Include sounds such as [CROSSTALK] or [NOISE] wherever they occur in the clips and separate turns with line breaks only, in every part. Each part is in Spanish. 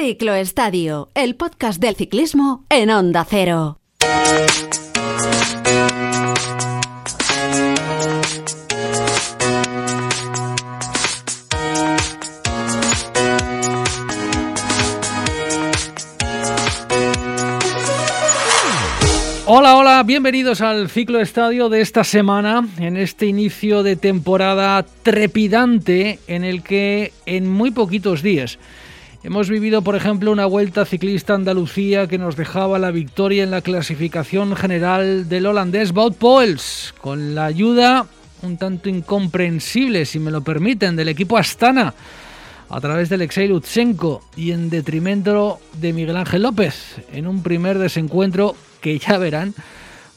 Cicloestadio, el podcast del ciclismo en Onda Cero.
Hola, hola, bienvenidos al ciclo estadio de esta semana, en este inicio de temporada trepidante en el que en muy poquitos días hemos vivido, por ejemplo, una vuelta ciclista Andalucía que nos dejaba la victoria en la clasificación general del holandés Wout Poels, con la ayuda un tanto incomprensible, si me lo permiten, del equipo Astana a través del Alexei Lutsenko y en detrimento de Miguel Ángel López en un primer desencuentro que ya verán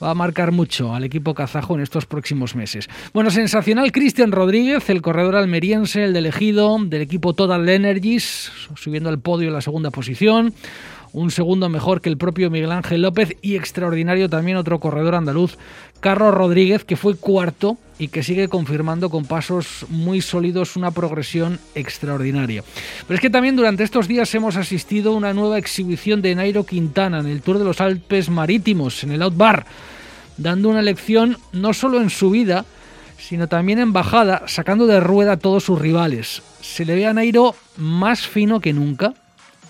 va a marcar mucho al equipo kazajo en estos próximos meses. Bueno, sensacional Cristian Rodríguez, el corredor almeriense, el del elegido del equipo Total Energies, subiendo al podio en la segunda posición un segundo mejor que el propio Miguel Ángel López y extraordinario también otro corredor andaluz, Carlos Rodríguez, que fue cuarto y que sigue confirmando con pasos muy sólidos una progresión extraordinaria. Pero es que también durante estos días hemos asistido a una nueva exhibición de Nairo Quintana en el Tour de los Alpes Marítimos, en el Outbar, dando una lección no solo en subida, sino también en bajada, sacando de rueda a todos sus rivales. Se le ve a Nairo más fino que nunca,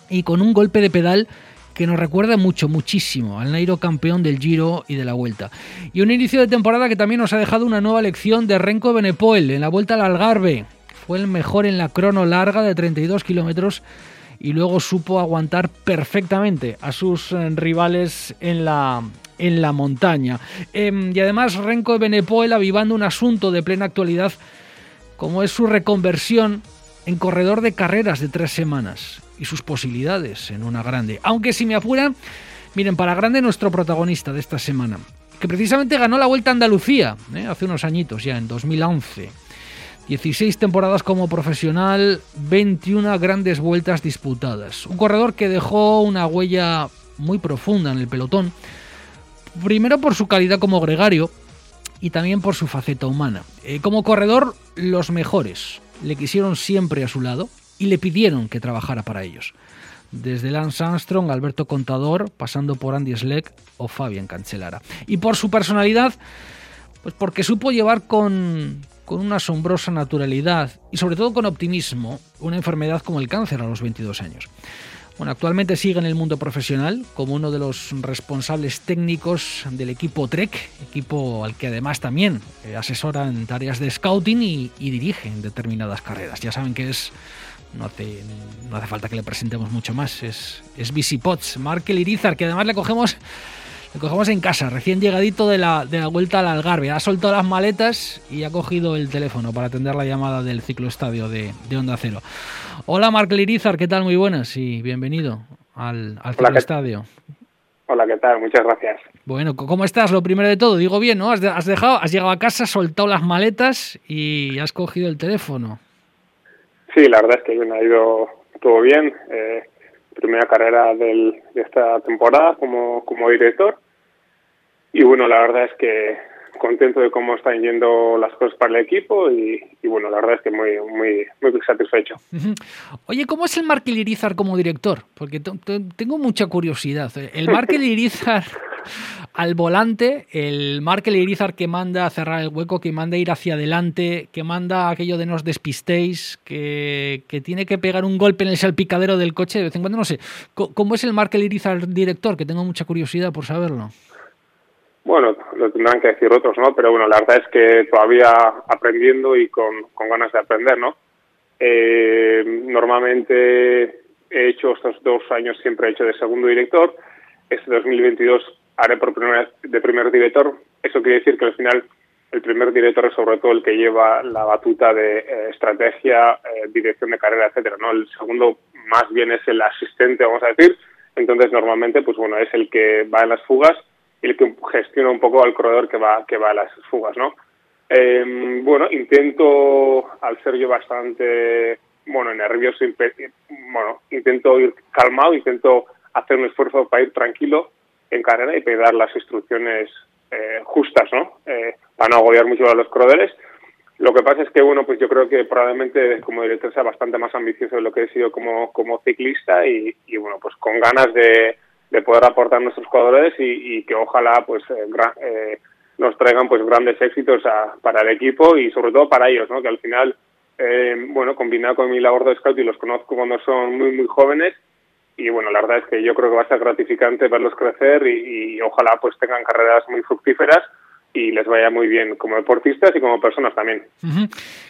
y con un golpe de pedal que nos recuerda mucho, muchísimo al Nairo campeón del Giro y de la Vuelta. Y un inicio de temporada que también nos ha dejado una nueva lección de Renko Benepoel en la Vuelta al Algarve. Fue el mejor en la crono larga de 32 kilómetros y luego supo aguantar perfectamente a sus eh, rivales en la, en la montaña. Em, y además Renko Benepoel avivando un asunto de plena actualidad como es su reconversión en corredor de carreras de tres semanas y sus posibilidades en una grande. Aunque si me apuran, miren, para grande nuestro protagonista de esta semana, que precisamente ganó la Vuelta a Andalucía ¿eh? hace unos añitos ya, en 2011. 16 temporadas como profesional, 21 grandes vueltas disputadas. Un corredor que dejó una huella muy profunda en el pelotón, primero por su calidad como gregario y también por su faceta humana. Eh, como corredor, los mejores le quisieron siempre a su lado, y le pidieron que trabajara para ellos. Desde Lance Armstrong, Alberto Contador, pasando por Andy Schleck o Fabián Cancelara. Y por su personalidad, pues porque supo llevar con, con una asombrosa naturalidad y sobre todo con optimismo una enfermedad como el cáncer a los 22 años. Bueno, actualmente sigue en el mundo profesional como uno de los responsables técnicos del equipo Trek, equipo al que además también eh, asesora en tareas de scouting y, y dirige en determinadas carreras. Ya saben que es no hace, no hace falta que le presentemos mucho más. Es, es Potts, Markel Irizar, que además le cogemos, le cogemos en casa, recién llegadito de la, de la vuelta al Algarve. Ha soltado las maletas y ha cogido el teléfono para atender la llamada del ciclo estadio de, de Onda Cero. Hola Markel Irizar, ¿qué tal? Muy buenas y bienvenido al, al estadio.
Hola, ¿qué tal? Muchas gracias.
Bueno, ¿cómo estás? Lo primero de todo, digo bien, ¿no? Has, dejado, has llegado a casa, soltado las maletas y has cogido el teléfono.
Sí, la verdad es que me ha ido todo bien. Eh, primera carrera del, de esta temporada como, como director. Y bueno, la verdad es que contento de cómo están yendo las cosas para el equipo y, bueno, la verdad es que muy, muy, muy satisfecho. [LAUGHS]
Oye, ¿cómo es el Markel Irizar como director? Porque tengo mucha curiosidad. El Markel Irizar [LAUGHS] al volante, el Markel Irizar que manda a cerrar el hueco, que manda a ir hacia adelante, que manda aquello de nos despistéis, que, que tiene que pegar un golpe en el salpicadero del coche de vez en cuando, no sé. ¿Cómo es el Markel Irizar director? Que tengo mucha curiosidad por saberlo.
Bueno, lo tendrán que decir otros, ¿no? Pero bueno, la verdad es que todavía aprendiendo y con, con ganas de aprender, ¿no? Eh, normalmente he hecho estos dos años, siempre he hecho de segundo director. Este 2022 haré por primera vez de primer director. Eso quiere decir que al final el primer director es sobre todo el que lleva la batuta de eh, estrategia, eh, dirección de carrera, etcétera, ¿no? El segundo más bien es el asistente, vamos a decir. Entonces normalmente, pues bueno, es el que va en las fugas y el que gestiona un poco al corredor que va que va a las fugas, ¿no? Eh, bueno, intento, al ser yo bastante, bueno, nervioso, bueno, intento ir calmado, intento hacer un esfuerzo para ir tranquilo en carrera y dar las instrucciones eh, justas, ¿no? Eh, para no agobiar mucho a los corredores. Lo que pasa es que, bueno, pues yo creo que probablemente como director sea bastante más ambicioso de lo que he sido como, como ciclista y, y bueno, pues con ganas de, de poder aportar nuestros jugadores y, que ojalá pues eh, eh, nos traigan pues grandes éxitos a, para el equipo y sobre todo para ellos, ¿no? Que al final, eh, bueno, combinado con mi labor de scout y los conozco cuando son muy, muy jóvenes y bueno, la verdad es que yo creo que va a ser gratificante verlos crecer y, y ojalá pues tengan carreras muy fructíferas y les vaya muy bien como deportistas y como personas también.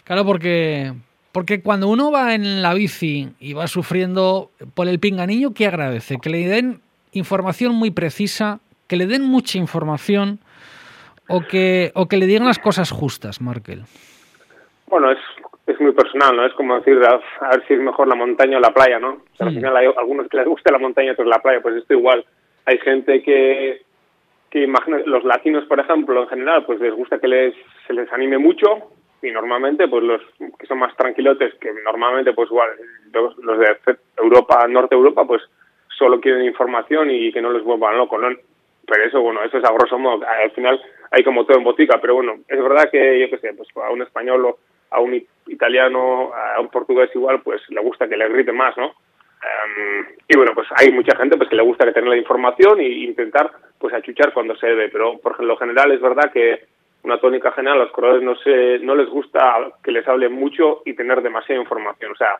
Claro, porque porque cuando uno va en la bici y va sufriendo por el pinganillo, ¿qué agradece? Que le den información muy precisa, que le den mucha información o que, o que le digan las cosas justas, Markel.
Bueno, es, es muy personal, ¿no? Es como decir, a, ver si es mejor la montaña o la playa, ¿no? O sea, al final hay algunos que les gusta la montaña y otros la playa, pues esto igual. Hay gente que, que imagina, los latinos, por ejemplo, en general, pues les gusta que les, se les anime mucho y normalmente, pues los que son más tranquilotes, que normalmente, pues igual, los, los de Europa, Norte Europa, pues solo quieren información y que no les vuelvan locos, ¿no? Pero eso, bueno, eso es a grosso modo. Al final hay como todo en botica, pero bueno, es verdad que, yo qué sé, pues a un español o a un italiano, a un portugués igual, pues le gusta que le grite más, ¿no? Um, y bueno, pues hay mucha gente pues que le gusta que tener la información e intentar pues achuchar cuando se debe, pero por lo general es verdad que una tónica general a los corredores no se, no les gusta que les hable mucho y tener demasiada información, o sea,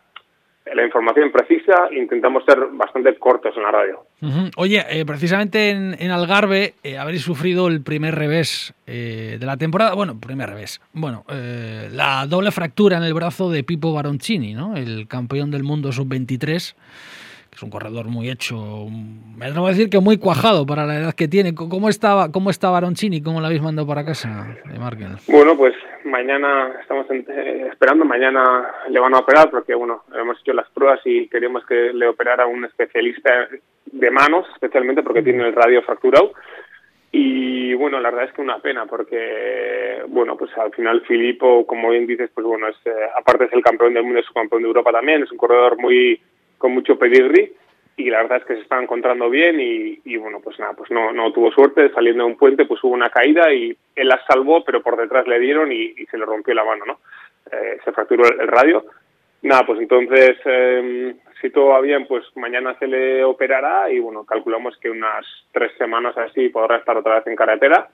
la información precisa, intentamos ser bastante cortos en la radio.
Oye, eh, precisamente en, en Algarve eh, habréis sufrido el primer revés eh, de la temporada, bueno, primer revés, bueno, eh, la doble fractura en el brazo de Pipo Baroncini, ¿no? el campeón del mundo sub-23 que es un corredor muy hecho, me atrevo a decir que muy cuajado para la edad que tiene. ¿Cómo estaba, cómo está Baroncini? ¿Cómo lo habéis mandado para casa de Markel?
Bueno, pues mañana estamos eh, esperando, mañana le van a operar porque, bueno, hemos hecho las pruebas y queríamos que le operara un especialista de manos, especialmente porque tiene el radio fracturado. Y bueno, la verdad es que una pena porque, bueno, pues al final Filippo, como bien dices, pues bueno, es, eh, aparte es el campeón del mundo, es campeón de Europa también, es un corredor muy con mucho pedigrí y la verdad es que se está encontrando bien y, bueno, pues nada, pues no, no tuvo suerte, saliendo de un puente pues hubo una caída y él la salvó, pero por detrás le dieron y, se le rompió la mano, ¿no? Eh, se fracturó el, radio. Nada, pues entonces, eh, si todo va bien, pues mañana se le operará y bueno, calculamos que unas tres semanas así podrá estar otra vez en carretera.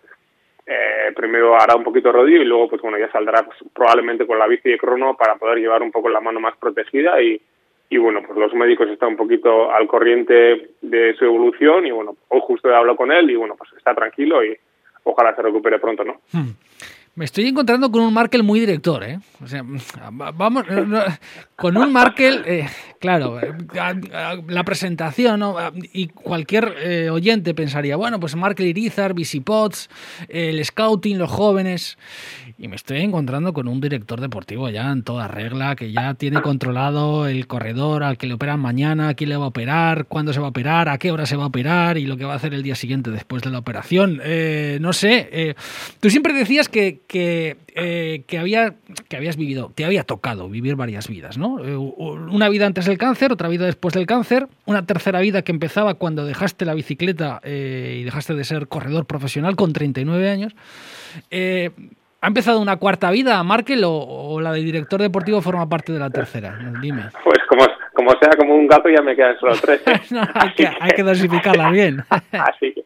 Eh, primero hará un poquito rodillo y luego pues bueno, ya saldrá pues, probablemente con la bici de crono para poder llevar un poco la mano más protegida y, y bueno, pues los médicos están un poquito al corriente de su evolución y bueno, hoy justo he hablado con él y bueno, pues está tranquilo y ojalá se recupere pronto, ¿no?
Hmm. Me estoy encontrando con un Markel muy director, ¿eh? O sea, vamos, con un Markel, eh, claro, la presentación, ¿no? Y cualquier eh, oyente pensaría, bueno, pues Markel Irizar, Visipods, el scouting, los jóvenes. Y me estoy encontrando con un director deportivo ya en toda regla, que ya tiene controlado el corredor al que le operan mañana, a quién le va a operar, cuándo se va a operar, a qué hora se va a operar y lo que va a hacer el día siguiente después de la operación. Eh, no sé, eh, tú siempre decías que, que, eh, que, había, que habías vivido, te había tocado vivir varias vidas, ¿no? Eh, una vida antes del cáncer, otra vida después del cáncer, una tercera vida que empezaba cuando dejaste la bicicleta eh, y dejaste de ser corredor profesional con 39 años. Eh, ¿Ha empezado una cuarta vida, Markel, o, o, la de director deportivo forma parte de la tercera? Dime.
Pues como, como sea como un gato ya me quedan solo tres. [LAUGHS]
no, hay, que, hay, que, dosificarla bien. [LAUGHS]
Así que,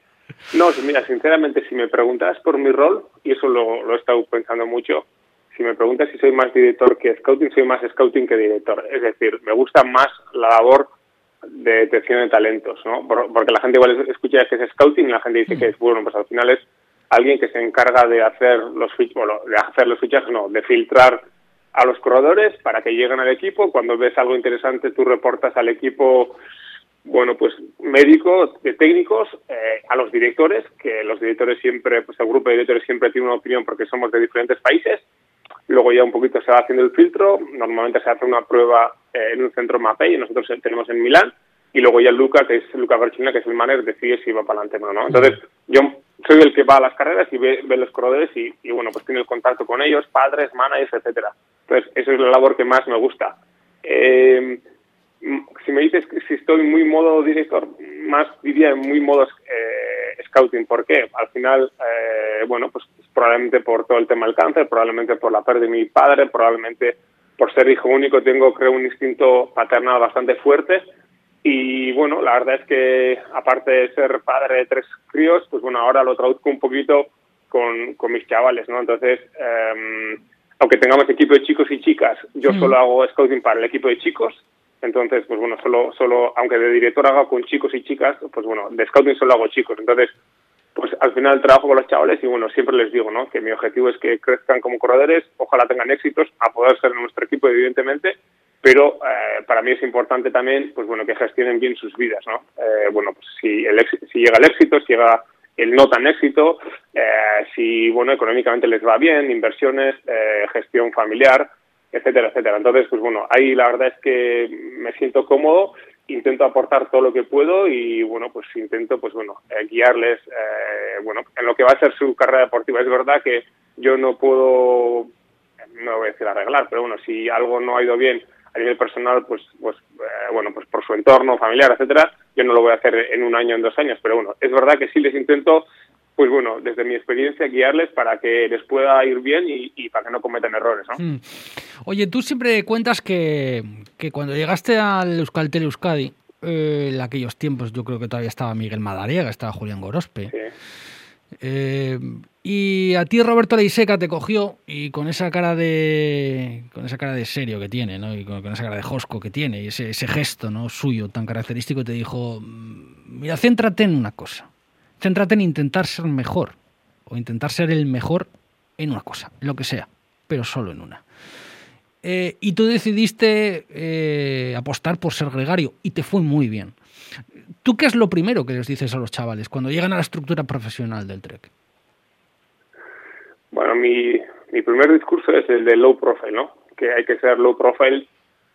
no, mira, sinceramente, si me preguntas por mi rol, y eso lo, lo he estado pensando mucho, si me preguntas si soy más director que scouting, soy más scouting que director. Es decir, me gusta más la labor de detección de talentos, ¿no? Porque la gente igual escucha que es scouting y la gente dice que es, bueno, pues al final es alguien que se encarga de hacer los bueno, de hacer los fichajes, no, de filtrar a los corredores para que lleguen al equipo. Cuando ves algo interesante, tú reportas al equipo, bueno, pues médico, de técnicos, eh, a los directores, que los directores siempre, pues el grupo de directores siempre tiene una opinión porque somos de diferentes países. Luego ya un poquito se va haciendo el filtro. Normalmente se hace una prueba eh, en un centro MAPEI, nosotros tenemos en Milán. Y luego ya Luca, que es Luca Verchina, que es el manager, decide si va para adelante o no. Entonces, yo soy el que va a las carreras y ve, ve los corredores y, y, bueno, pues tiene el contacto con ellos, padres, managers, etcétera. Entonces, esa es la labor que más me gusta. Eh, si me dices que si estoy muy modo director, más diría en muy modo eh, scouting. ¿Por qué? Al final, eh, bueno, pues probablemente por todo el tema del cáncer, probablemente por la pérdida de mi padre, probablemente por ser hijo único tengo, creo, un instinto paternal bastante fuerte. Y bueno, la verdad es que aparte de ser padre de tres críos, pues bueno, ahora lo traduzco un poquito con, con mis chavales, ¿no? Entonces, eh, aunque tengamos equipo de chicos y chicas, yo solo hago scouting para el equipo de chicos. Entonces, pues bueno, solo, solo, aunque de director hago con chicos y chicas, pues bueno, de scouting solo hago chicos. Entonces, pues al final trabajo con los chavales y bueno, siempre les digo, ¿no? Que mi objetivo es que crezcan como corredores, ojalá tengan éxitos, a poder ser nuestro equipo, evidentemente, pero eh, para mí es importante también, pues bueno, que gestionen bien sus vidas, ¿no? Eh, bueno, pues si, el si llega el éxito, si llega el no tan éxito, eh, si, bueno, económicamente les va bien, inversiones, eh, gestión familiar, etcétera, etcétera. Entonces, pues bueno, ahí la verdad es que me siento cómodo, intento aportar todo lo que puedo y, bueno, pues intento, pues bueno, eh, guiarles, bueno, en lo que va a ser su carrera deportiva. Es verdad que yo no puedo, no voy a decir arreglar, pero bueno, si algo no ha ido bien a nivel personal, pues, pues bueno, pues por su entorno familiar, etcétera, yo no lo voy a hacer en un año, en dos años, pero bueno, es verdad que sí les intento, pues bueno, desde mi experiencia, guiarles para que les pueda ir bien y, para que no cometan errores, ¿no?
Hmm. Oye, tú siempre cuentas que, que cuando llegaste al Euskaltel Euskadi, eh, en aquellos tiempos yo creo que todavía estaba Miguel Madariaga, estaba Julián Gorospe. Sí. Eh, y a ti Roberto Leiseca te cogió y con esa cara de con esa cara de serio que tiene, ¿no? Y con, esa cara de josco que tiene y ese, ese, gesto, ¿no? suyo tan característico te dijo, mm, "Mira, céntrate en una cosa. Céntrate en intentar ser mejor o intentar ser el mejor en una cosa, lo que sea, pero solo en una." Eh, y tú decidiste eh, apostar por ser gregario y te fue muy bien. ¿Tú qué es lo primero que les dices a los chavales cuando llegan a la estructura profesional del Trek?
Bueno, mi, mi primer discurso es el de low profile, ¿no? Que hay que ser low profile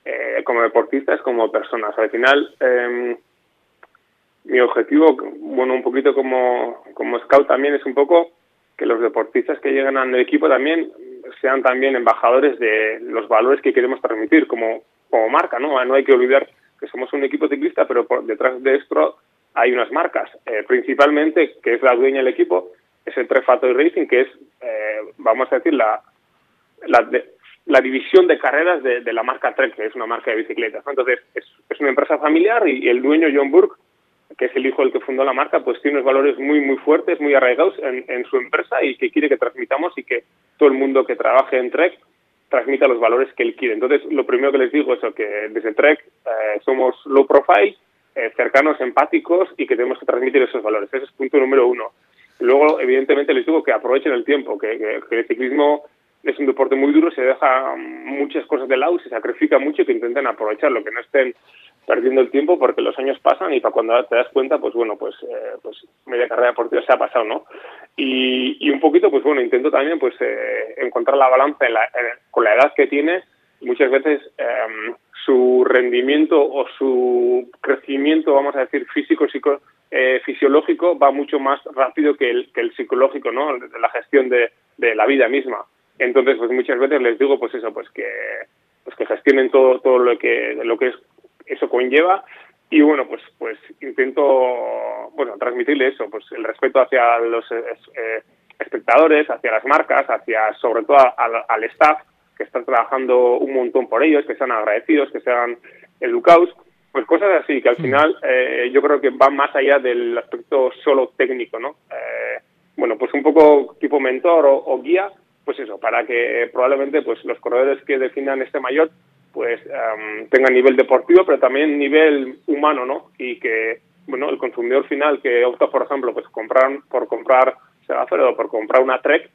eh, como deportistas, como personas. Al final, eh, mi objetivo, bueno, un poquito como, como scout también es un poco que los deportistas que llegan al equipo también sean también embajadores de los valores que queremos transmitir como, como marca, ¿no? No hay que olvidar que somos un equipo ciclista, pero por detrás de esto hay unas marcas, eh, principalmente, que es la dueña del equipo, es el Trefato Racing, que es, eh, vamos a decir, la, la, la división de carreras de, de, la marca Trek, que es una marca de bicicletas. Entonces, es, es, una empresa familiar y el dueño, John Burke, que es el hijo del que fundó la marca, pues tiene unos valores muy, muy fuertes, muy arraigados en, en su empresa y que quiere que transmitamos y que todo el mundo que trabaje en Trek transmita los valores que él quiere. Entonces, lo primero que les digo es que desde Trek eh, somos low profile, eh, cercanos, empáticos y que tenemos que transmitir esos valores. Ese es punto número uno. Luego, evidentemente, les digo que aprovechen el tiempo, que, el ciclismo es un deporte muy duro, se deja muchas cosas de lado, se sacrifica mucho y que intenten aprovecharlo, que no estén perdiendo el tiempo porque los años pasan y para cuando te das cuenta, pues bueno, pues, eh, pues media carrera deportiva se ha pasado, ¿no? Y, y un poquito, pues bueno, intento también pues eh, encontrar la balanza en la, con la edad que tiene, muchas veces eh, su rendimiento o su crecimiento, vamos a decir, físico, psico, eh, fisiológico va mucho más rápido que el, que el psicológico, ¿no? La gestión de, de la vida misma. Entonces, pues muchas veces les digo, pues eso, pues que pues que gestionen todo todo lo que lo que es eso conlleva. Y bueno pues pues intento bueno transmitirle eso pues el respeto hacia los eh, espectadores hacia las marcas hacia sobre todo al, al, staff que están trabajando un montón por ellos que sean agradecidos que sean educados pues cosas así que al final eh, yo creo que van más allá del aspecto solo técnico no eh, bueno pues un poco tipo mentor o, o guía pues eso para que probablemente pues los corredores que definan este mayor pues um, tenga nivel deportivo, pero también nivel humano, ¿no? Y que, bueno, el consumidor final que opta, por ejemplo, pues comprar por comprar Segafredo o por comprar una Trek,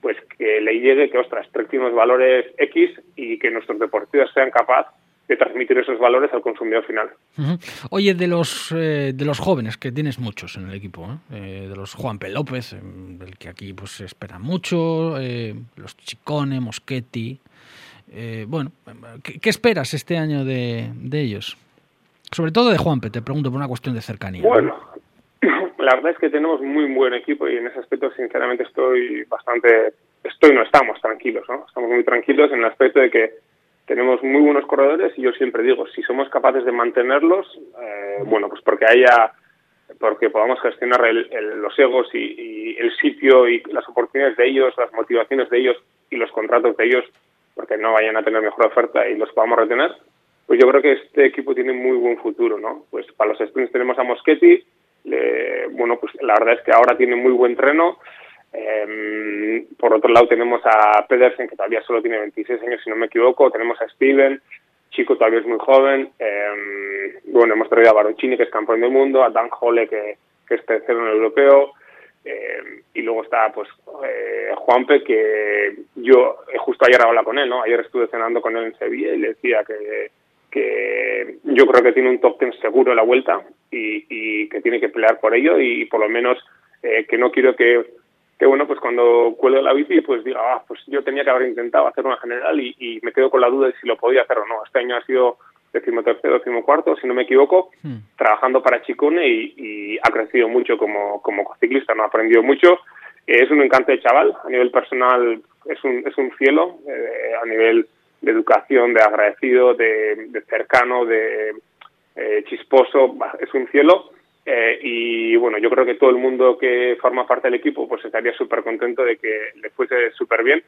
pues que le llegue que, ostras, Trek tiene unos valores X y que nuestros deportistas sean capaces de transmitir esos valores al consumidor final.
Oye, de los eh, de los jóvenes, que tienes muchos en el equipo, ¿eh? Eh, de los Juan P. López, del que aquí pues se espera mucho, los Chicone, Moschetti, eh, bueno, ¿qué, ¿qué, esperas este año de, de, ellos? Sobre todo de Juanpe, te pregunto por una cuestión de cercanía.
Bueno, [CLEARS THROAT] la verdad es que tenemos muy buen equipo y en ese aspecto sinceramente estoy bastante, estoy no estamos tranquilos, ¿no? Estamos muy tranquilos en el aspecto de que tenemos muy buenos corredores y yo siempre digo, si somos capaces de mantenerlos, eh, bueno, pues porque haya porque podamos gestionar los egos y, el sitio y las oportunidades de ellos, las motivaciones de ellos y los contratos de ellos, porque no vayan a tener mejor oferta y los podamos retener, pues yo creo que este equipo tiene muy buen futuro, ¿no? Pues para los sprints tenemos a Moschetti, bueno, pues la verdad es que ahora tiene muy buen treno. Em, por otro lado tenemos a Pedersen, que todavía solo tiene 26 años, si no me equivoco. Tenemos a Steven, chico todavía es muy joven. Eh, bueno, hemos traído a Baroncini, que es campeón del mundo, a Dan Hole, que, es tercero en el europeo. Eh, y luego está pues eh, Juanpe, que yo justo ayer hablaba con él, ¿no? Ayer estuve cenando con él en Sevilla y le decía que, que yo creo que tiene un top ten seguro en la vuelta y, y que tiene que pelear por ello y por lo menos eh, que no quiero que que bueno, pues cuando cuelgue la bici, pues diga, ah, pues yo tenía que haber intentado hacer una general y, me quedo con la duda de si lo podía hacer o no. Este año ha sido decimotercero, decimocuarto, si no me equivoco, hmm. trabajando para Chicone y, ha crecido mucho como, como ciclista, ¿no? Ha aprendido mucho. es un encanto de chaval, a nivel personal es un, es un cielo, eh, a nivel de educación, de agradecido, de, cercano, de eh, chisposo, es un cielo eh, y bueno, yo creo que todo el mundo que forma parte del equipo pues estaría súper contento de que le fuese súper bien,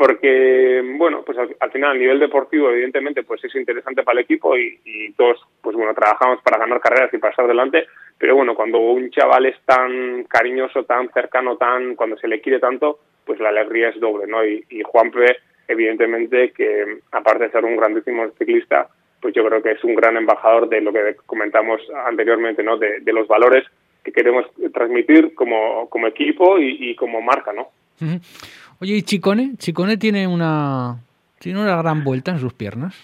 porque bueno, pues al, final a nivel deportivo evidentemente pues es interesante para el equipo y, todos pues bueno, trabajamos para ganar carreras y pasar adelante, pero bueno, cuando un chaval es tan cariñoso, tan cercano, tan cuando se le quiere tanto, pues la alegría es doble, ¿no? Y, y Juanpe evidentemente que aparte de ser un grandísimo ciclista, pues yo creo que es un gran embajador de lo que comentamos anteriormente, ¿no? De, los valores que queremos transmitir como, como equipo y, como marca, ¿no?
Oye, ¿y Chicone? Chicone tiene una, tiene una gran vuelta en sus piernas.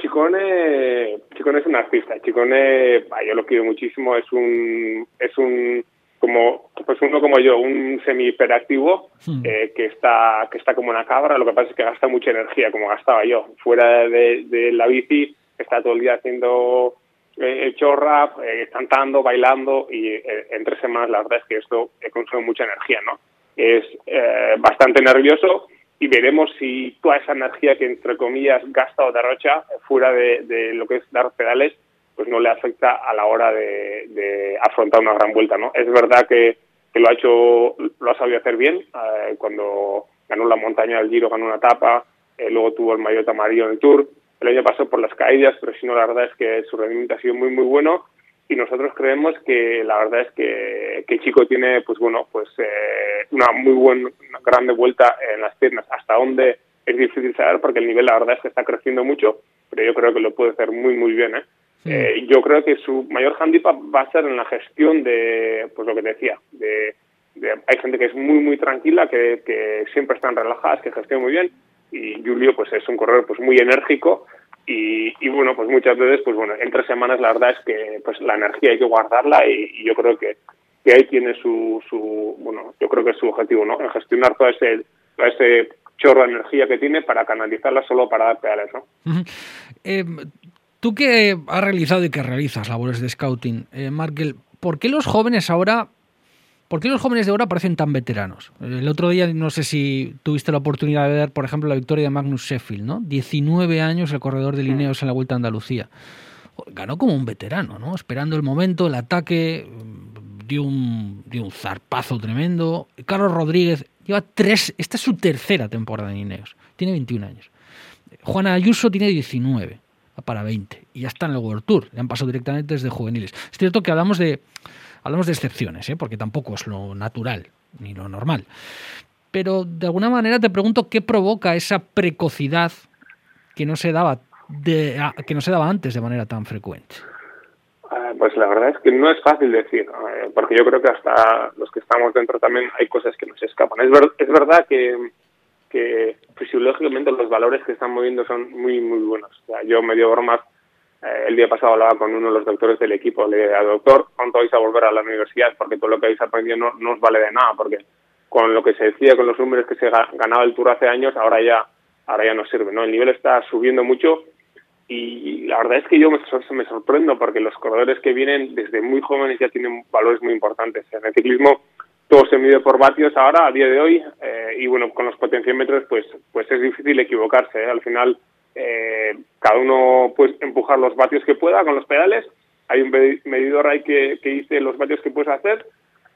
Chicone, Chicone es un artista. Chicone, yo lo quiero muchísimo. Es un, es un como pues uno como yo, un semi hiperactivo hmm. eh, que está que está como una cabra, lo que pasa es que gasta mucha energía como gastaba yo. Fuera de, la bici está todo el día haciendo eh, chorra, eh, cantando, bailando y eh, en tres semanas la verdad es que esto consume mucha energía, ¿no? Es bastante nervioso y veremos si toda esa energía que entre comillas gasta o derrocha fuera de, de lo que es dar pedales pues no le afecta a la hora de, afrontar una gran vuelta, ¿no? Es verdad que, lo ha hecho, lo ha sabido hacer bien, eh, cuando ganó la montaña del Giro, ganó una etapa, eh, luego tuvo el maillot amarillo en el Tour, el año pasó por las caídas, pero si no, la verdad es que su rendimiento ha sido muy, muy bueno y nosotros creemos que la verdad es que, que Chico tiene, pues bueno, pues eh, una muy buena, grande vuelta en las piernas, hasta donde es difícil saber porque el nivel la verdad es que está creciendo mucho, pero yo creo que lo puede hacer muy, muy bien, ¿eh? Eh, yo creo que su mayor handicap va a ser en la gestión de, pues lo que te decía, de, hay gente que es muy, muy tranquila, que, que siempre están relajadas, que gestionan muy bien, y Julio pues es un corredor pues muy enérgico y, bueno, pues muchas veces, pues bueno, en tres semanas la verdad es que pues la energía hay que guardarla y, yo creo que, que ahí tiene su, su, bueno, yo creo que es su objetivo, ¿no? En gestionar todo ese, todo ese chorro de energía que tiene para canalizarla solo para dar pedales, ¿no?
Tú que has realizado y que realizas labores de scouting, eh, Markel, ¿por qué los jóvenes ahora, por qué los jóvenes de ahora parecen tan veteranos? El otro día, no sé si tuviste la oportunidad de ver, por ejemplo, la victoria de Magnus Sheffield, ¿no? 19 años el corredor de Lineos en la Vuelta a Andalucía. Ganó como un veterano, ¿no? Esperando el momento, el ataque, dio un, dio un zarpazo tremendo. Carlos Rodríguez lleva tres, esta es su tercera temporada en Lineos, tiene 21 años. Juana Ayuso tiene 19 para 20 y ya está en el World Tour, le han pasado directamente desde juveniles. Es cierto que hablamos de, hablamos de excepciones, ¿eh? porque tampoco es lo natural ni lo normal. Pero de alguna manera te pregunto qué provoca esa precocidad que no se daba de, que no se daba antes de manera tan frecuente.
Ah, pues la verdad es que no es fácil decir, eh, porque yo creo que hasta los que estamos dentro también hay cosas que nos escapan. Es, es verdad que que fisiológicamente los valores que están moviendo son muy, muy buenos. yo medio bromas, eh, el día pasado hablaba con uno de los doctores del equipo, le dije, doctor, ¿cuánto vais a volver a la universidad? Porque todo lo que habéis aprendido no, no os vale de nada, porque con lo que se decía, con los números que se ganaba el Tour hace años, ahora ya ahora ya no sirve, ¿no? El nivel está subiendo mucho y la verdad es que yo me, me sorprendo porque los corredores que vienen desde muy jóvenes ya tienen valores muy importantes. En el ciclismo todo se mide por vatios ahora, a día de hoy, eh, y bueno, con los potenciómetros, pues, pues es difícil equivocarse. ¿eh? Al final, eh, cada uno puede empujar los vatios que pueda con los pedales. hay un medidor ahí que, que dice los vatios que puedes hacer,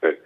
eh,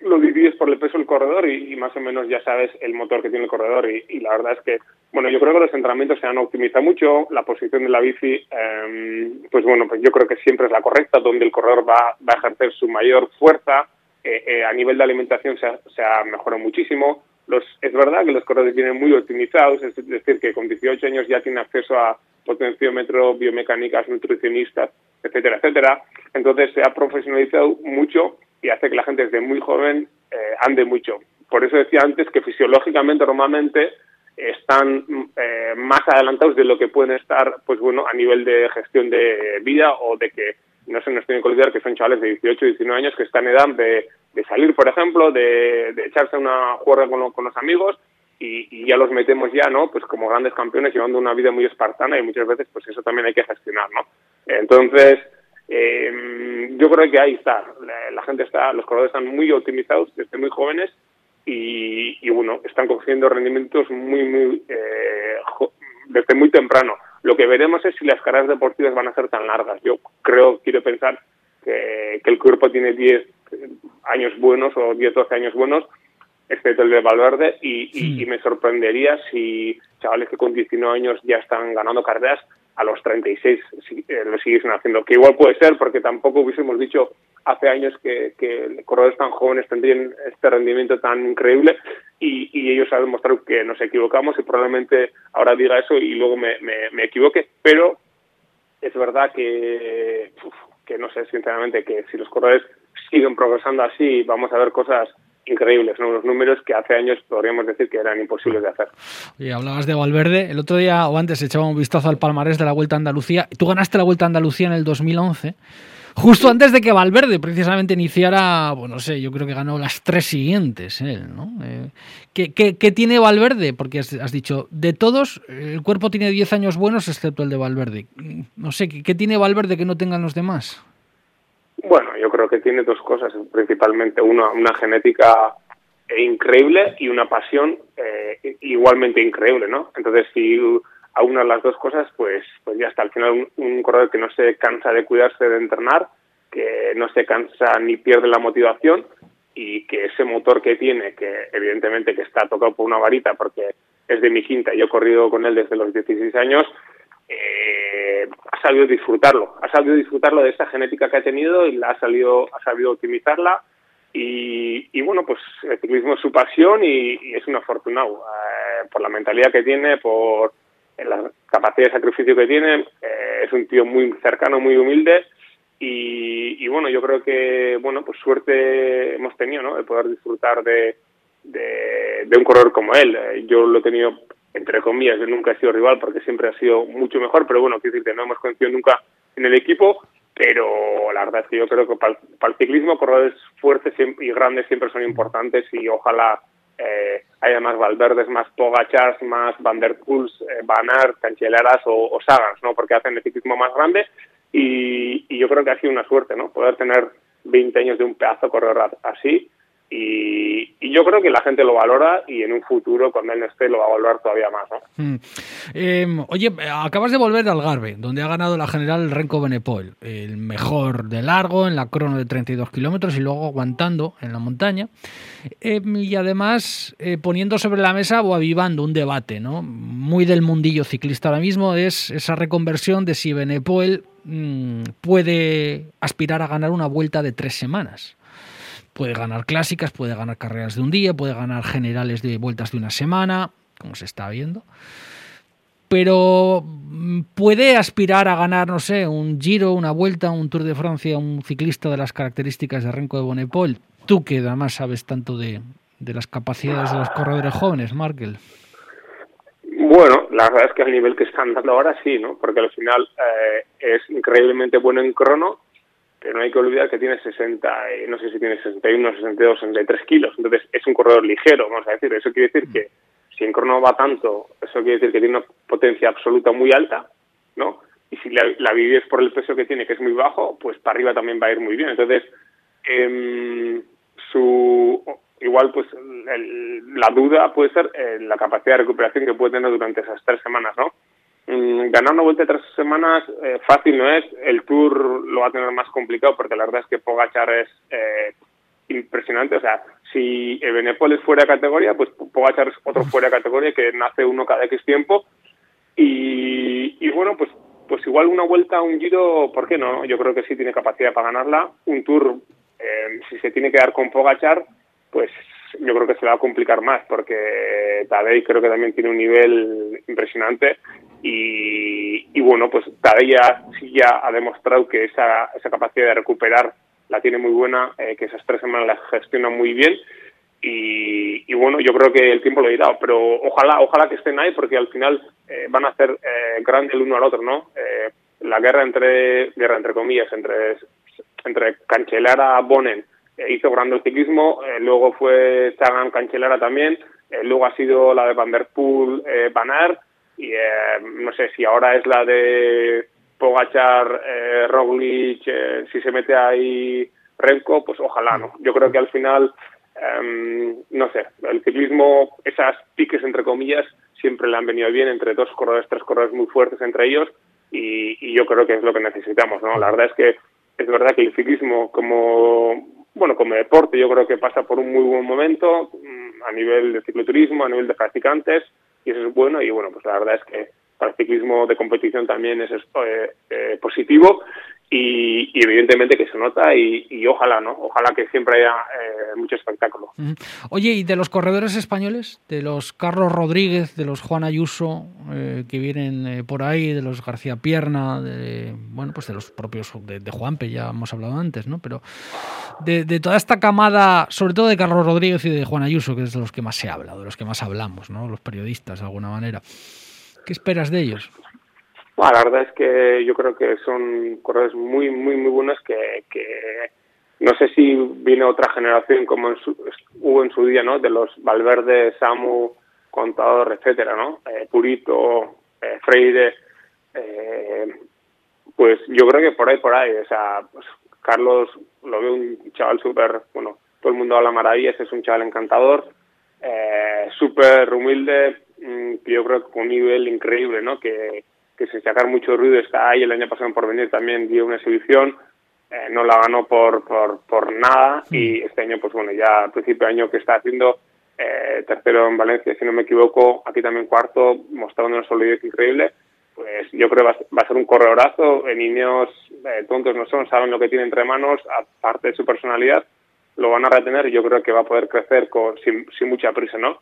lo divides por el peso del corredor y, más o menos ya sabes el motor que tiene el corredor. Y, la verdad es que, bueno, yo creo que los entrenamientos se han optimizado mucho, la posición de la bici, em, pues bueno, pues yo creo que siempre es la correcta, donde el corredor va, va a ejercer su mayor fuerza, eh, eh, a nivel de alimentación se ha mejorado muchísimo, los, es verdad que los corredores vienen muy optimizados, es decir, que con 18 años ya tienen acceso a potenciómetro, biomecánicas, nutricionistas, etcétera, etcétera. Entonces se ha profesionalizado mucho y hace que la gente desde muy joven eh, ande mucho. Por eso decía antes que fisiológicamente normalmente están eh, más adelantados de lo que pueden estar, pues bueno, a nivel de gestión de vida o de que no se nos tiene que olvidar que son chavales de 18, 19 años que están en edad de, salir, por ejemplo, de, echarse una juerga con, con los amigos y, y, ya los metemos ya, ¿no? Pues como grandes campeones llevando una vida muy espartana y muchas veces pues eso también hay que gestionar, ¿no? Entonces, eh, yo creo que ahí está. La, gente está, los corredores están muy optimizados desde muy jóvenes y, y bueno, están cogiendo rendimientos muy, muy, eh, desde muy temprano. Lo que veremos es si las carreras deportivas van a ser tan largas. Yo creo, quiero pensar que, que el cuerpo tiene 10 años buenos o 10, 12 años buenos, excepto el de Valverde, y, y me sorprendería si chavales que con 19 años ya están ganando carreras a los 36 eh, lo siguiesen haciendo. Que igual puede ser, porque tampoco hubiésemos dicho hace años que, que corredores tan jóvenes tendrían este rendimiento tan increíble y, y, ellos han demostrado que nos equivocamos y probablemente ahora diga eso y luego me, me, equivoque, pero es verdad que, que no sé, sinceramente, que si los corredores siguen progresando así, vamos a ver cosas increíbles, ¿no? unos números que hace años podríamos decir que eran imposibles de hacer.
Y hablabas de Valverde, el otro día o antes echaba un vistazo al palmarés de la Vuelta a Andalucía. Tú ganaste la Vuelta a Andalucía en el 2011, justo antes de que Valverde precisamente iniciara, bueno, no sé, yo creo que ganó las tres siguientes él, ¿no? Eh, ¿qué, qué, tiene Valverde? Porque has, dicho, de todos, el cuerpo tiene 10 años buenos excepto el de Valverde. No sé, ¿qué, qué tiene Valverde que no tengan los demás?
Bueno, yo creo que tiene dos cosas, principalmente una, una genética increíble y una pasión eh, igualmente increíble, ¿no? Entonces, si aunas las dos cosas, pues, pues ya está. Al final, un, corredor que no se cansa de cuidarse de entrenar, que no se cansa ni pierde la motivación y que ese motor que tiene, que evidentemente que está tocado por una varita porque es de mi quinta, yo he corrido con él desde los 16 años, eh, ha sabido disfrutarlo, ha sabido disfrutarlo de esa genética que ha tenido y ha, salido, ha sabido optimizarla y, bueno, pues el ciclismo es su pasión y, es un afortunado eh, por la mentalidad que tiene, por la capacidad de sacrificio que tiene, eh, es un tío muy cercano, muy humilde y, bueno, yo creo que, bueno, pues suerte hemos tenido, ¿no? De poder disfrutar de, de, de un corredor como él. Eh, yo lo he tenido entre comillas, yo nunca he sido rival porque siempre ha sido mucho mejor, pero bueno, quiero decir que no hemos coincidido nunca en el equipo, pero la verdad es que yo creo que para el, ciclismo corredores fuertes y grandes siempre son importantes y ojalá eh, haya más Valverdes, más Pogachars, más Van der Poels, eh, Van Aert, Cancheleras o, Sagans, ¿no? Porque hacen el ciclismo más grande y, yo creo que ha sido una suerte, ¿no? Poder tener 20 años de un pedazo corredor así y, yo creo que la gente lo valora y en un futuro, cuando él esté, lo va a valorar todavía más.
Mm. Em, oye, acabas de volver de Algarve, donde ha ganado la general Renko Benepol, el mejor de largo en la crono de 32 kilómetros y luego aguantando en la montaña. Em, y además eh, poniendo sobre la mesa o avivando un debate ¿no? muy del mundillo ciclista ahora mismo, es esa reconversión de si Benepol mm, puede aspirar a ganar una vuelta de tres semanas. Puede ganar clásicas, puede ganar carreras de un día, puede ganar generales de vueltas de una semana, como se está viendo. Pero mm, puede aspirar a ganar, no sé, un Giro, una vuelta, un Tour de Francia, un ciclista de las características de Renko de Bonepol. Tú que además sabes tanto de, las capacidades de los corredores jóvenes, Markel.
Bueno, la verdad es que al nivel que están dando ahora sí, ¿no? Porque al final eh, es increíblemente bueno en crono pero no hay que olvidar que tiene 60, eh, no sé si tiene 61, 62, 63 kilos, entonces es un corredor ligero, vamos a decir, eso quiere decir que si en crono va tanto, eso quiere decir que tiene una potencia absoluta muy alta, ¿no? Y si la, la vives por el peso que tiene, que es muy bajo, pues para arriba también va a ir muy bien. Entonces, eh, su igual pues la duda puede ser eh, la capacidad de recuperación que puede tener durante esas tres semanas, ¿no? Mm, ganar una vuelta de tres semanas eh, fácil no es, el Tour lo va a tener más complicado porque la verdad es que Pogachar es eh, impresionante, o sea, si Ebenepol es fuera de categoría, pues Pogachar es otro fuera de categoría que nace uno cada X tiempo y, bueno, pues pues igual una vuelta, un giro, ¿por qué no? Yo creo que sí tiene capacidad para ganarla. Un tour, eh, si se tiene que dar con Pogachar, pues yo creo que se va a complicar más, porque Tadej creo que también tiene un nivel impresionante y, y bueno, pues Tadej ya, sí ya ha demostrado que esa, esa capacidad de recuperar la tiene muy buena, eh, que esas tres semanas las gestiona muy bien y, y, bueno, yo creo que el tiempo lo dirá, pero ojalá, ojalá que estén ahí porque al final eh, van a hacer eh, grande el uno al otro, ¿no? Eh, la guerra entre, guerra entre comillas, entre, entre Cancelara Bonen eh, hizo grande el ciclismo, luego fue Sagan Cancelara también, luego ha sido la de Van Der Poel Aert, y eh, no sé si ahora es la de Pogachar, eh, Roglic, eh, si se mete ahí Renko, pues ojalá, ¿no? Yo creo que al final Um, no sé, el ciclismo, esas piques entre comillas, siempre le han venido bien entre dos corredores, tres corredores muy fuertes entre ellos y, y, yo creo que es lo que necesitamos, ¿no? La verdad es que es verdad que el ciclismo como, bueno, como deporte yo creo que pasa por un muy buen momento mm, a nivel de cicloturismo, a nivel de practicantes eso es bueno y bueno, pues la verdad es que para el ciclismo de competición también es eh, eh, positivo y, y, evidentemente que se nota y, y, ojalá, ¿no? Ojalá que siempre haya eh, mucho espectáculo.
Oye, ¿y de los corredores españoles? De los Carlos Rodríguez, de los Juan Ayuso, eh, que vienen eh, por ahí, de los García Pierna, de, bueno, pues de los propios, de, Juanpe, ya hemos hablado antes, ¿no? Pero de, de, toda esta camada, sobre todo de Carlos Rodríguez y de Juan Ayuso, que es de los que más se habla, de los que más hablamos, ¿no? Los periodistas, de alguna manera. ¿Qué esperas de ellos?
La verdad es que yo creo que son corredores muy, muy, muy buenos que, que no sé si viene otra generación como en su, hubo en su día, ¿no? De los Valverde, Samu, Contador, etcétera, ¿no? Eh, Purito, eh, Freire, eh, pues yo creo que por ahí, por ahí, o sea, pues Carlos lo veo un chaval súper, bueno, todo el mundo habla maravillas, es un chaval encantador, eh, súper humilde, mmm, yo creo que con un nivel increíble, ¿no? Que que sin sacar mucho ruido está ahí. El año pasado por venir también dio una exhibición, eh, no la ganó por, por, por nada y este año, pues bueno, ya al principio de año que está haciendo eh, tercero en Valencia, si no me equivoco, aquí también cuarto, mostrando una solidez increíble. Pues yo creo que va, va a ser un corredorazo. En niños eh, tontos no son, saben lo que tiene entre manos, aparte de su personalidad, lo van a retener y yo creo que va a poder crecer con, sin, sin mucha prisa, ¿no?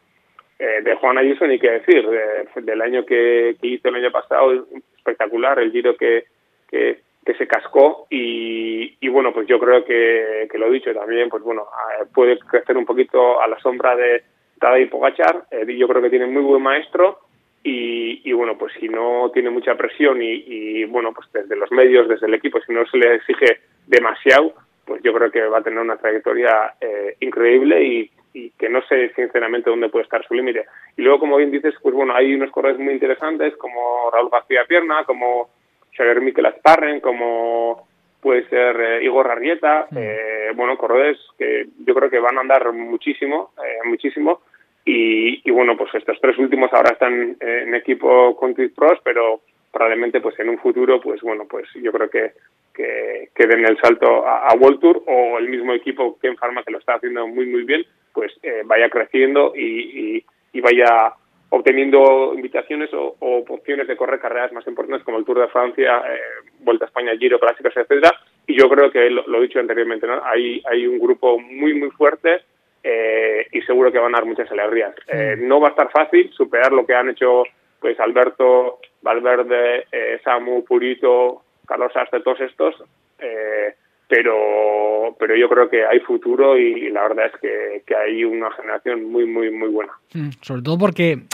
Eh, de Juan Ayuso ni qué decir, de, del año que, hizo el año pasado, espectacular, el giro que, que, se cascó y, y, bueno, pues yo creo que, que lo he dicho también, pues bueno, puede crecer un poquito a la sombra de Tadej Pogachar, eh, yo creo que tiene muy buen maestro y, y bueno, pues si no tiene mucha presión y, y bueno, pues desde los medios, desde el equipo, si no se le exige demasiado, pues yo creo que va a tener una trayectoria eh, increíble y, y, que no sé sinceramente dónde puede estar su límite. Y luego, como bien dices, pues bueno, hay unos corredores muy interesantes como Raúl García Pierna, como Xavier Miquel Asparren, como puede ser eh, Igor Arrieta, eh, bueno, corredores que yo creo que van a andar muchísimo, eh, muchísimo. Y, y, bueno, pues estos tres últimos ahora están en equipo con Pros, pero probablemente pues en un futuro, pues bueno, pues yo creo que que, que den el salto a, a, World Tour o el mismo equipo que en Pharma que lo está haciendo muy muy bien, pues eh, vaya creciendo y, y, y, vaya obteniendo invitaciones o, o, opciones de correr carreras más importantes como el Tour de Francia, eh, Vuelta a España, Giro, Clásicos, etcétera. Y yo creo que lo, lo he dicho anteriormente, ¿no? Hay, hay un grupo muy muy fuerte eh, y seguro que van a dar muchas alegrías. Eh, no va a estar fácil superar lo que han hecho pues Alberto, Valverde, eh, Samu, Purito, Carlos Sastre, todos estos, eh, pero, pero yo creo que hay futuro y la verdad es que, hay una generación muy, muy, muy buena.
Mm, sobre todo porque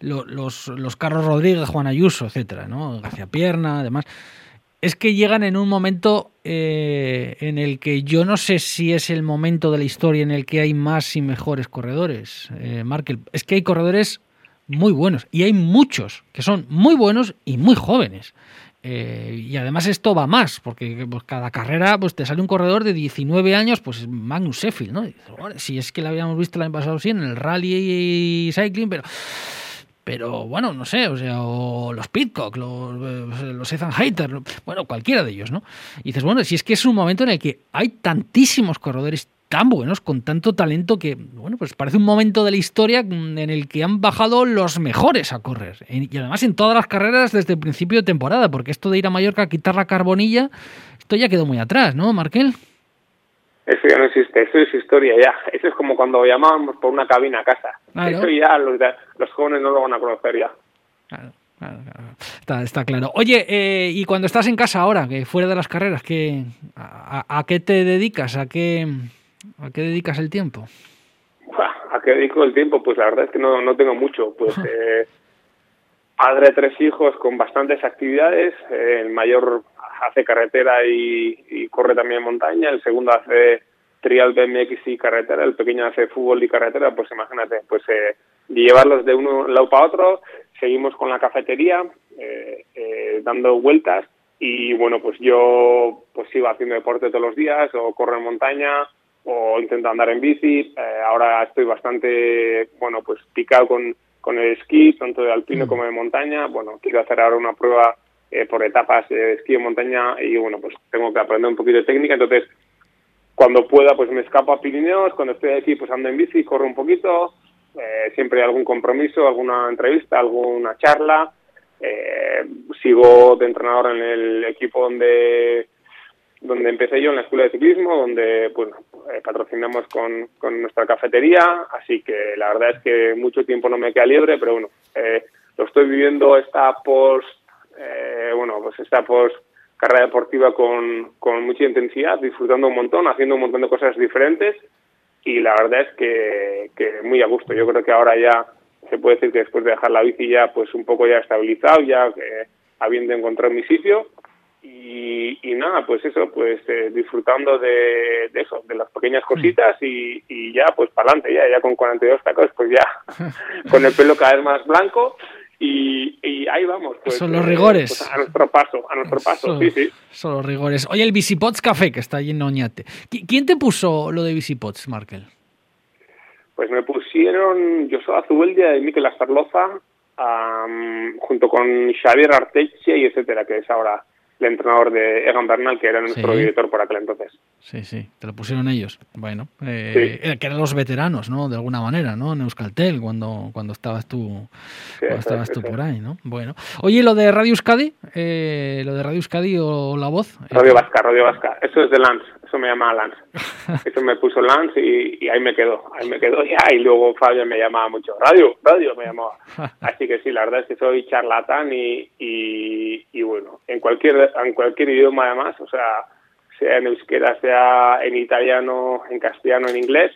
lo, los, los Carlos Rodríguez, Juan Ayuso, etcétera, ¿no? García Pierna, además, es que llegan en un momento eh, en el que yo no sé si es el momento de la historia en el que hay más y mejores corredores, eh, Markel. Es que hay corredores muy buenos y hay muchos que son muy buenos y muy jóvenes. Eh, y además esto va más, porque pues, cada carrera pues te sale un corredor de 19 años, pues Magnus Sheffield, ¿no? Si es que lo habíamos visto el año pasado sí, en el rally y cycling, pero pero bueno, no sé, o sea, o los Pitcock, los, eh, Ethan Hayter, bueno, cualquiera de ellos, ¿no? Y dices, bueno, si es que es un momento en el que hay tantísimos corredores tan buenos, con tanto talento que, bueno, pues parece un momento de la historia en el que han bajado los mejores a correr. Y además en todas las carreras desde el principio de temporada, porque esto de ir a Mallorca a quitar la carbonilla, esto ya quedó muy atrás, ¿no, Markel?
Eso ya no existe, eso es historia ya. Eso es como cuando llamábamos por una cabina a casa. Eso ya los, los, jóvenes no lo van a conocer ya.
Claro, claro, Está, claro. Oye, eh, y cuando estás en casa ahora, que fuera de las carreras, ¿qué, a, qué te dedicas? ¿A qué, ¿A qué dedicas el tiempo?
¿A qué dedico el tiempo? Pues la verdad es que no, no tengo mucho. Pues [LAUGHS] eh, padre de tres hijos con bastantes actividades. Eh, el mayor hace carretera y, corre también montaña, el segundo hace trial BMX y carretera, el pequeño hace fútbol y carretera, pues imagínate, pues eh, llevarlos de uno lado para otro, seguimos con la cafetería, eh, eh, dando vueltas y bueno, pues yo pues sigo haciendo deporte todos los días o corro en montaña o intento andar en bici, eh, ahora estoy bastante, bueno, pues picado con, con el esquí, tanto de alpino mm. como de montaña, bueno, quiero hacer ahora una prueba eh, por etapas de esquí en montaña y bueno, pues tengo que aprender un poquito de técnica, entonces cuando pueda pues me escapo a Pirineos, cuando estoy aquí pues ando en bici, corro un poquito, eh, siempre hay algún compromiso, alguna entrevista, alguna charla, eh, sigo de entrenador en el equipo donde donde empecé yo en la escuela de ciclismo, donde pues patrocinamos con, con nuestra cafetería, así que la verdad es que mucho tiempo no me queda libre, pero bueno, lo estoy viviendo esta post eh, bueno, pues está pues carrera deportiva con, con mucha intensidad, disfrutando un montón, haciendo un montón de cosas diferentes y la verdad es que, que muy a gusto. Yo creo que ahora ya se puede decir que después de dejar la bici ya pues un poco ya estabilizado, ya eh, habiendo encontrado mi sitio y, y nada, pues eso, pues eh, disfrutando de, de, eso, de las pequeñas cositas y, y ya pues para adelante, ya, ya con 42 tacos, pues ya [LAUGHS] con el pelo cada vez más blanco y, ahí vamos. Pues,
son los rigores.
Pues, a nuestro paso, a nuestro paso, sí, sí.
Son los rigores. Oye, el Visipots Café, que está allí en Oñate. ¿Quién te puso lo de Visipots, Markel?
Pues me pusieron Joshua Zubeldia y Miquel Astarloza, junto con Xavier Arteche y etcétera, que es ahora el entrenador de Egan Bernal, que era nuestro director por aquel entonces.
Sí, sí, te lo pusieron ellos. Bueno, eh, eh, que eran los veteranos, ¿no? De alguna manera, ¿no? En Euskaltel, cuando, cuando estabas tú, cuando estabas tú por ahí, ¿no? Bueno. Oye, lo de Radio Euskadi, eh, lo de Radio Euskadi o La Voz.
Radio Vasca, Radio Vasca. Eso es de Lance, eso me llama Lance. eso me puso Lance y, ahí me quedó, ahí me quedó ya. Y luego Fabio me llamaba mucho. Radio, Radio me llamaba. Así que sí, la verdad es que soy charlatán y, y, y bueno, en cualquier, en cualquier idioma además, o sea sea en euskera, sea en italiano, en castellano, en inglés.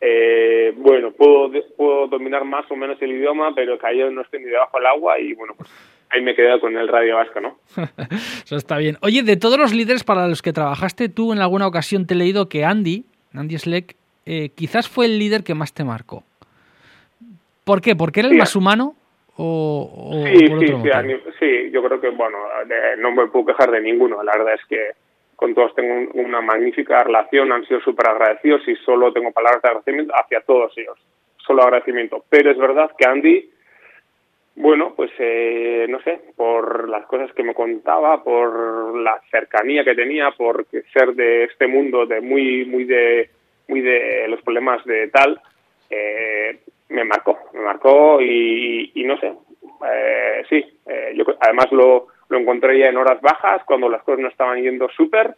Eh, bueno, puedo, puedo dominar más o menos el idioma, pero que yo no estoy ni debajo del agua y bueno, pues ahí me quedo con el radio vasco, ¿no? [LAUGHS]
Eso está bien. Oye, de todos los líderes para los que trabajaste, tú en alguna ocasión te he leído que Andy, Andy Sleck, eh, quizás fue el líder que más te marcó. ¿Por qué? ¿Porque era el más humano? O,
sí, sí, sí, sí, yo creo que, bueno, no me puedo quejar de ninguno. La verdad es que con todos tengo una magnífica relación, han sido súper agradecidos y solo tengo palabras de agradecimiento hacia todos ellos, solo agradecimiento. Pero es verdad que Andy, bueno, pues eh, no sé, por las cosas que me contaba, por la cercanía que tenía, por ser de este mundo, de muy, muy de, muy de los problemas de tal, eh, me marcó, me marcó y, y no sé, eh, sí, eh, yo además lo lo encontré ya en horas bajas, cuando las cosas no estaban yendo súper,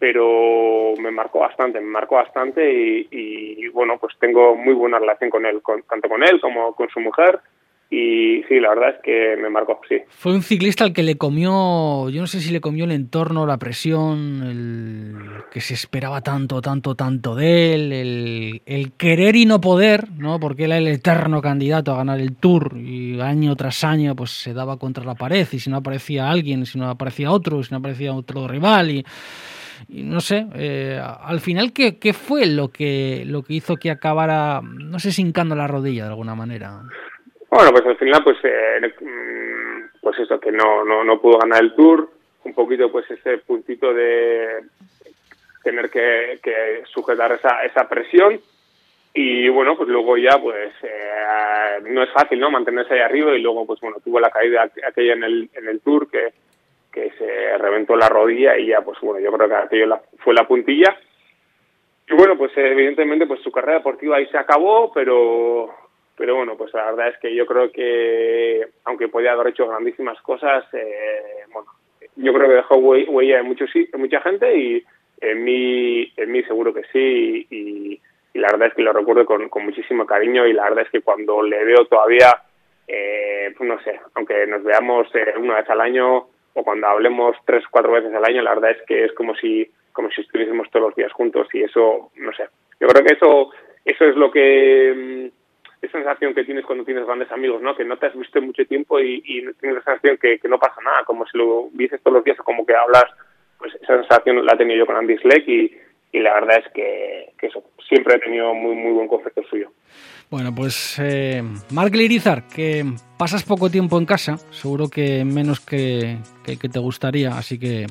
pero me marcó bastante, me marcó bastante y, y, bueno, pues tengo muy buena relación con él, con, tanto con él como con su mujer y sí, la verdad es que me marcó, sí.
Fue un ciclista al que le comió, yo no sé si le comió el entorno, la presión, el que se esperaba tanto, tanto, tanto de él, el, el querer y no poder, ¿no? Porque él era el eterno candidato a ganar el Tour y año tras año pues se daba contra la pared y si no aparecía alguien, si no aparecía otro, si no aparecía otro rival y no sé, eh, al final, ¿qué, ¿qué, fue lo que, lo que hizo que acabara, no sé, hincando la rodilla de alguna manera?
Bueno, pues al final, pues, eh, mm, pues eso, que no, no, no pudo ganar el Tour, un poquito pues ese puntito de tener que, sujetar esa, esa presión. y bueno, pues luego ya, pues eh, no es fácil, ¿no? Mantenerse ahí arriba y luego, pues bueno, tuvo la caída aquella en el, en el Tour que, que se reventó la rodilla y ya, pues bueno, yo creo que aquello fue la puntilla. Y bueno, pues evidentemente, pues su carrera deportiva ahí se acabó, pero pero bueno, pues la verdad es que yo creo que, aunque podía haber hecho grandísimas cosas, eh, bueno, yo creo que dejó huella en, muchos, en mucha gente y en mí, en mí seguro que sí. Y, la verdad es que lo recuerdo con, con, muchísimo cariño y la verdad es que cuando le veo todavía, eh, pues no sé, aunque nos veamos eh, una vez al año o cuando hablemos tres o cuatro veces al año, la verdad es que es como si como si estuviésemos todos los días juntos y eso, no sé, yo creo que eso eso es lo que sensación que tienes cuando tienes grandes amigos, ¿no? Que no te has visto mucho tiempo y, y tienes la sensación que, que no pasa nada, como si lo vieses todos los días o como que hablas, pues esa sensación la he tenido yo con Andy Schleck y, la verdad es que, eso, siempre he tenido muy, muy buen concepto suyo.
Bueno, pues eh, Mark Lirizar, que pasas poco tiempo en casa, seguro que menos que, que, te gustaría, así que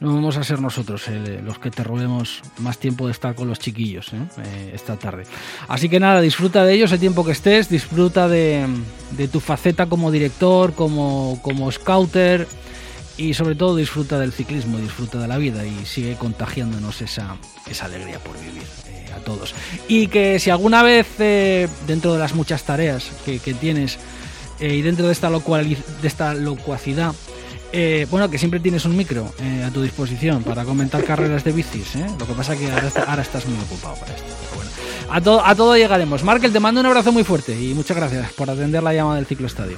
no vamos a ser nosotros eh, los que te robemos más tiempo de estar con los chiquillos ¿eh? Eh, esta tarde. Así que nada, disfruta de ellos el tiempo que estés, disfruta de, de tu faceta como director, como, como scouter y sobre todo disfruta del ciclismo, disfruta de la vida y sigue contagiándonos esa, esa alegría por vivir a todos. Y que si alguna vez eh, dentro de las muchas tareas que, tienes eh, y dentro de esta, locuacidad, bueno, que siempre tienes un micro a tu disposición para comentar carreras de bicis, lo que pasa que ahora, estás muy ocupado para esto. bueno, a, todo a todo llegaremos. Markel, te mando un abrazo muy fuerte y muchas gracias por atender la llamada del ciclo estadio.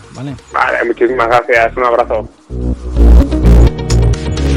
Vale, muchísimas gracias. Un abrazo.